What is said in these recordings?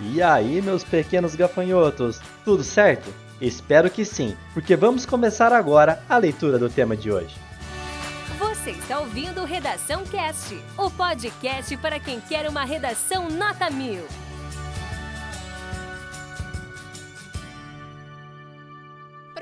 E aí, meus pequenos gafanhotos, tudo certo? Espero que sim, porque vamos começar agora a leitura do tema de hoje. Você está ouvindo Redação Cast, o podcast para quem quer uma redação nota mil.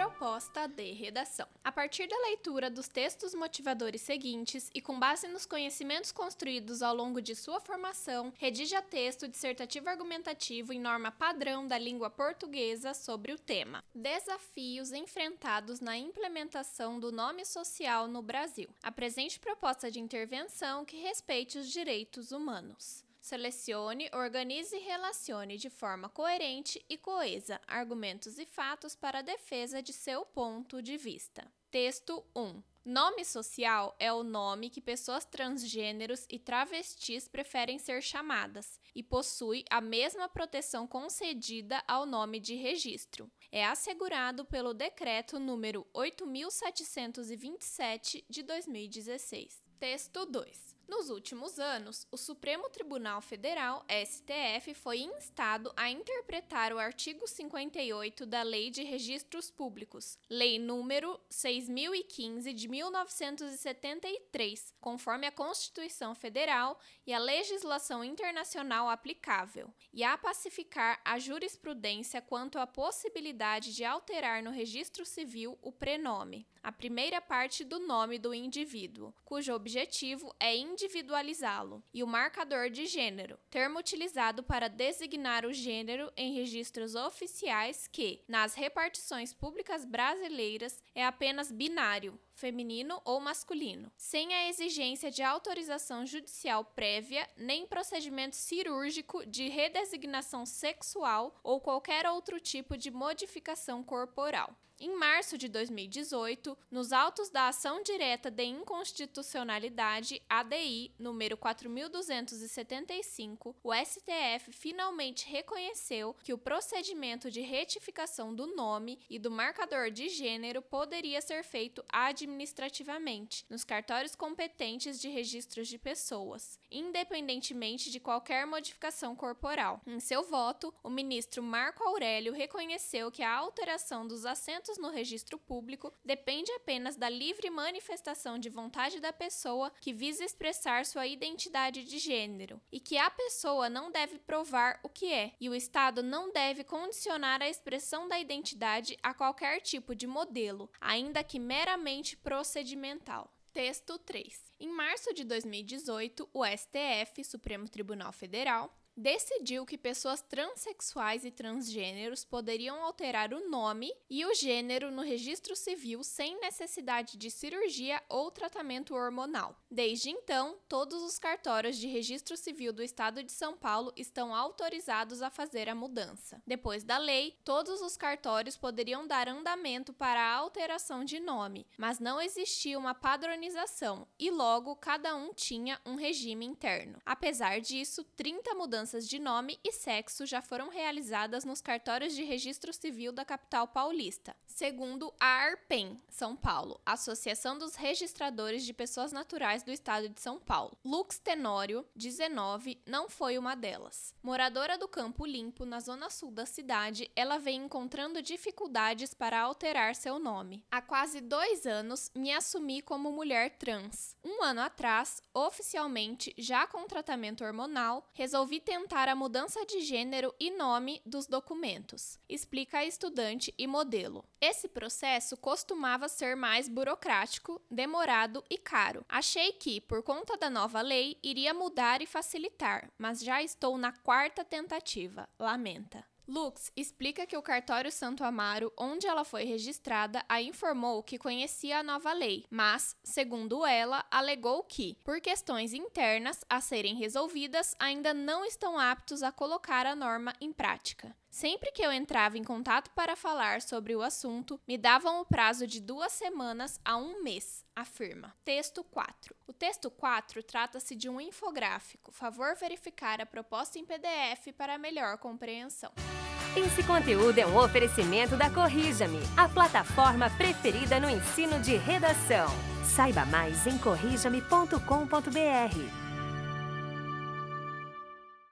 Proposta de redação. A partir da leitura dos textos motivadores seguintes e com base nos conhecimentos construídos ao longo de sua formação, redija texto dissertativo argumentativo em norma padrão da língua portuguesa sobre o tema: Desafios enfrentados na implementação do nome social no Brasil. Apresente proposta de intervenção que respeite os direitos humanos. Selecione, organize e relacione de forma coerente e coesa argumentos e fatos para a defesa de seu ponto de vista. Texto 1. Nome social é o nome que pessoas transgêneros e travestis preferem ser chamadas e possui a mesma proteção concedida ao nome de registro. É assegurado pelo Decreto número 8727 de 2016. Texto 2. Nos últimos anos, o Supremo Tribunal Federal, STF, foi instado a interpretar o artigo 58 da Lei de Registros Públicos, Lei número 6015 de 1973, conforme a Constituição Federal e a legislação internacional aplicável, e a pacificar a jurisprudência quanto à possibilidade de alterar no registro civil o prenome, a primeira parte do nome do indivíduo, cujo objetivo é individualizá-lo, e o marcador de gênero, termo utilizado para designar o gênero em registros oficiais que, nas repartições públicas brasileiras, é apenas binário, feminino ou masculino, sem a exigência de autorização judicial prévia nem procedimento cirúrgico de redesignação sexual ou qualquer outro tipo de modificação corporal. Em março de 2018, nos autos da ação direta de inconstitucionalidade ADI número 4275, o STF finalmente reconheceu que o procedimento de retificação do nome e do marcador de gênero poderia ser feito administrativamente nos cartórios competentes de registros de pessoas, independentemente de qualquer modificação corporal. Em seu voto, o ministro Marco Aurélio reconheceu que a alteração dos assentos no registro público depende apenas da livre manifestação de vontade da pessoa que visa expressar sua identidade de gênero, e que a pessoa não deve provar o que é, e o Estado não deve condicionar a expressão da identidade a qualquer tipo de modelo, ainda que meramente procedimental. Texto 3. Em março de 2018, o STF, Supremo Tribunal Federal, decidiu que pessoas transexuais e transgêneros poderiam alterar o nome e o gênero no registro civil sem necessidade de cirurgia ou tratamento hormonal. Desde então, todos os cartórios de registro civil do estado de São Paulo estão autorizados a fazer a mudança. Depois da lei, todos os cartórios poderiam dar andamento para a alteração de nome, mas não existia uma padronização e logo cada um tinha um regime interno. Apesar disso, 30 mudanças mudanças de nome e sexo já foram realizadas nos cartórios de registro civil da capital paulista, segundo a ARPEN, São Paulo, Associação dos Registradores de Pessoas Naturais do Estado de São Paulo. Lux Tenório, 19, não foi uma delas. Moradora do Campo Limpo, na zona sul da cidade, ela vem encontrando dificuldades para alterar seu nome. Há quase dois anos, me assumi como mulher trans. Um ano atrás, oficialmente, já com tratamento hormonal, resolvi ter tentar a mudança de gênero e nome dos documentos, explica a estudante e modelo. Esse processo costumava ser mais burocrático, demorado e caro. Achei que, por conta da nova lei, iria mudar e facilitar, mas já estou na quarta tentativa, lamenta. Lux explica que o cartório Santo Amaro, onde ela foi registrada, a informou que conhecia a nova lei, mas, segundo ela, alegou que, por questões internas a serem resolvidas, ainda não estão aptos a colocar a norma em prática. Sempre que eu entrava em contato para falar sobre o assunto, me davam o prazo de duas semanas a um mês, afirma. Texto 4. O texto 4 trata-se de um infográfico. Favor verificar a proposta em PDF para melhor compreensão. Esse conteúdo é um oferecimento da Corrija-me, a plataforma preferida no ensino de redação. Saiba mais em corrijame.com.br.